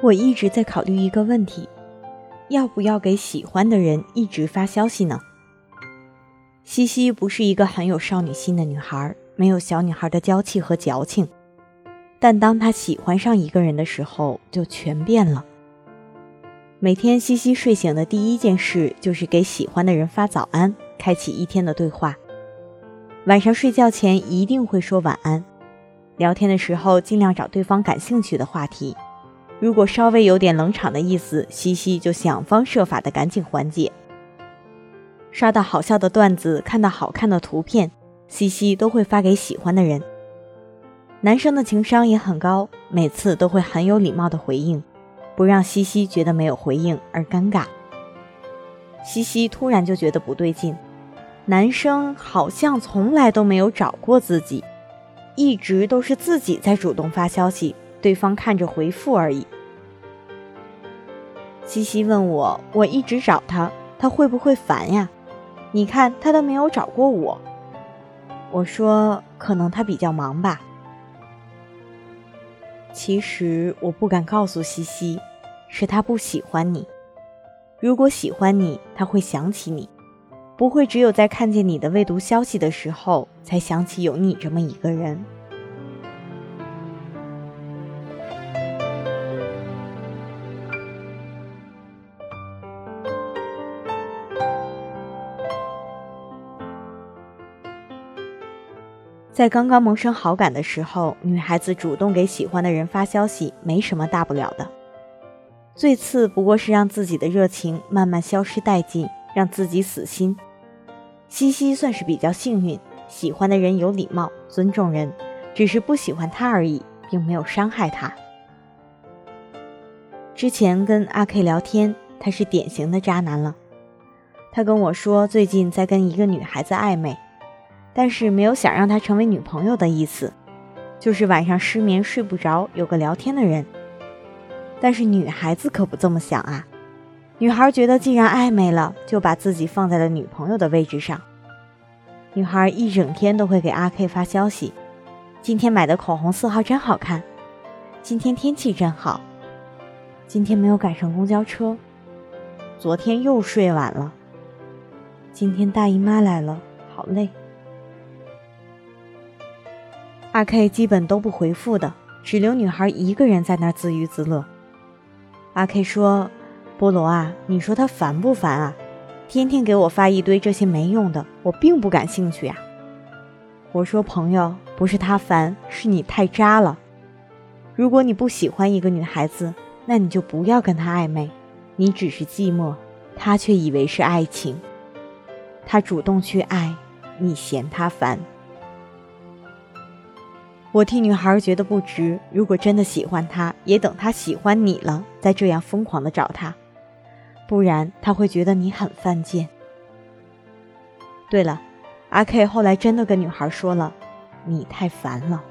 我一直在考虑一个问题：要不要给喜欢的人一直发消息呢？西西不是一个很有少女心的女孩，没有小女孩的娇气和矫情。但当她喜欢上一个人的时候，就全变了。每天西西睡醒的第一件事就是给喜欢的人发早安，开启一天的对话。晚上睡觉前一定会说晚安。聊天的时候尽量找对方感兴趣的话题。如果稍微有点冷场的意思，西西就想方设法的赶紧缓解。刷到好笑的段子，看到好看的图片，西西都会发给喜欢的人。男生的情商也很高，每次都会很有礼貌的回应，不让西西觉得没有回应而尴尬。西西突然就觉得不对劲，男生好像从来都没有找过自己，一直都是自己在主动发消息，对方看着回复而已。西西问我，我一直找他，他会不会烦呀？你看他都没有找过我，我说可能他比较忙吧。其实我不敢告诉西西，是他不喜欢你。如果喜欢你，他会想起你，不会只有在看见你的未读消息的时候才想起有你这么一个人。在刚刚萌生好感的时候，女孩子主动给喜欢的人发消息，没什么大不了的。最次不过是让自己的热情慢慢消失殆尽，让自己死心。西西算是比较幸运，喜欢的人有礼貌、尊重人，只是不喜欢他而已，并没有伤害他。之前跟阿 K 聊天，他是典型的渣男了。他跟我说，最近在跟一个女孩子暧昧。但是没有想让她成为女朋友的意思，就是晚上失眠睡不着，有个聊天的人。但是女孩子可不这么想啊，女孩觉得既然暧昧了，就把自己放在了女朋友的位置上。女孩一整天都会给阿 K 发消息：今天买的口红色号真好看，今天天气真好，今天没有赶上公交车，昨天又睡晚了，今天大姨妈来了，好累。阿 K 基本都不回复的，只留女孩一个人在那儿自娱自乐。阿 K 说：“菠萝啊，你说他烦不烦啊？天天给我发一堆这些没用的，我并不感兴趣呀。”我说：“朋友，不是他烦，是你太渣了。如果你不喜欢一个女孩子，那你就不要跟她暧昧。你只是寂寞，她却以为是爱情。她主动去爱，你嫌她烦。”我替女孩觉得不值。如果真的喜欢她，也等她喜欢你了，再这样疯狂的找她，不然他会觉得你很犯贱。对了，阿 K 后来真的跟女孩说了，你太烦了。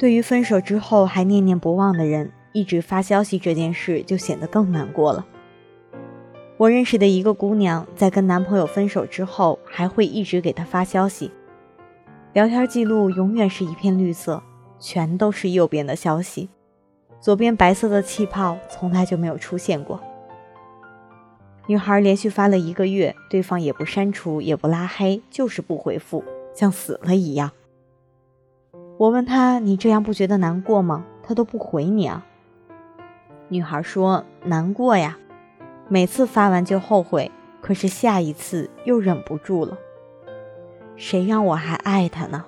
对于分手之后还念念不忘的人，一直发消息这件事就显得更难过了。我认识的一个姑娘，在跟男朋友分手之后，还会一直给他发消息，聊天记录永远是一片绿色，全都是右边的消息，左边白色的气泡从来就没有出现过。女孩连续发了一个月，对方也不删除，也不拉黑，就是不回复，像死了一样。我问他：“你这样不觉得难过吗？”他都不回你啊。女孩说：“难过呀，每次发完就后悔，可是下一次又忍不住了。谁让我还爱他呢？”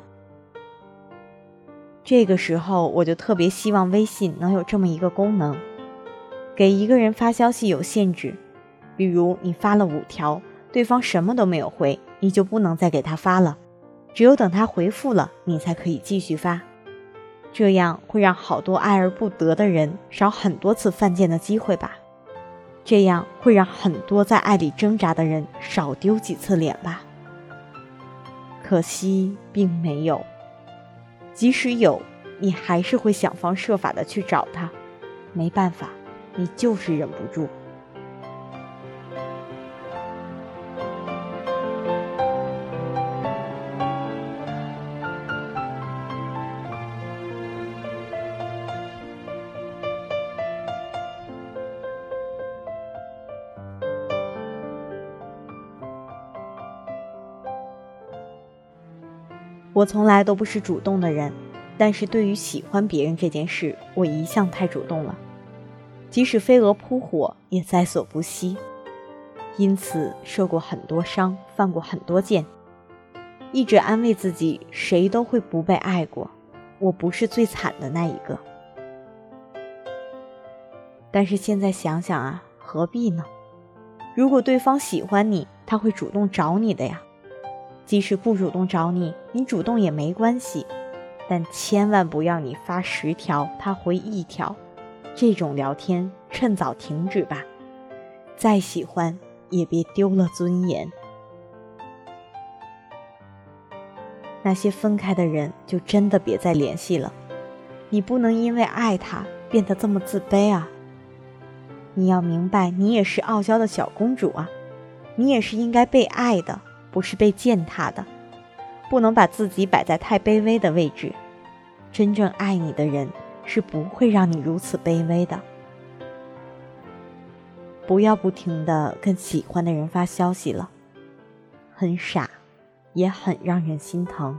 这个时候，我就特别希望微信能有这么一个功能，给一个人发消息有限制，比如你发了五条，对方什么都没有回，你就不能再给他发了。只有等他回复了，你才可以继续发，这样会让好多爱而不得的人少很多次犯贱的机会吧？这样会让很多在爱里挣扎的人少丢几次脸吧？可惜并没有。即使有，你还是会想方设法的去找他。没办法，你就是忍不住。我从来都不是主动的人，但是对于喜欢别人这件事，我一向太主动了，即使飞蛾扑火也在所不惜，因此受过很多伤，犯过很多贱，一直安慰自己，谁都会不被爱过，我不是最惨的那一个。但是现在想想啊，何必呢？如果对方喜欢你，他会主动找你的呀。即使不主动找你，你主动也没关系，但千万不要你发十条他回一条，这种聊天趁早停止吧。再喜欢也别丢了尊严。那些分开的人就真的别再联系了。你不能因为爱他变得这么自卑啊！你要明白，你也是傲娇的小公主啊，你也是应该被爱的。不是被践踏的，不能把自己摆在太卑微的位置。真正爱你的人是不会让你如此卑微的。不要不停的跟喜欢的人发消息了，很傻，也很让人心疼。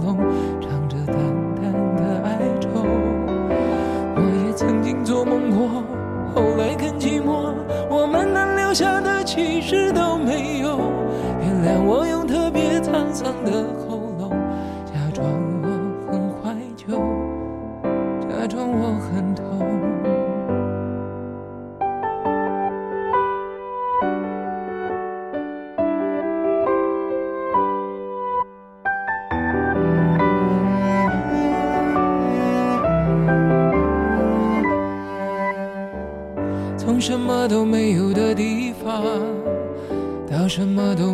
原谅我用特别沧桑的喉咙，假装我很怀旧，假装我很痛。从什么都没有的地方到什么都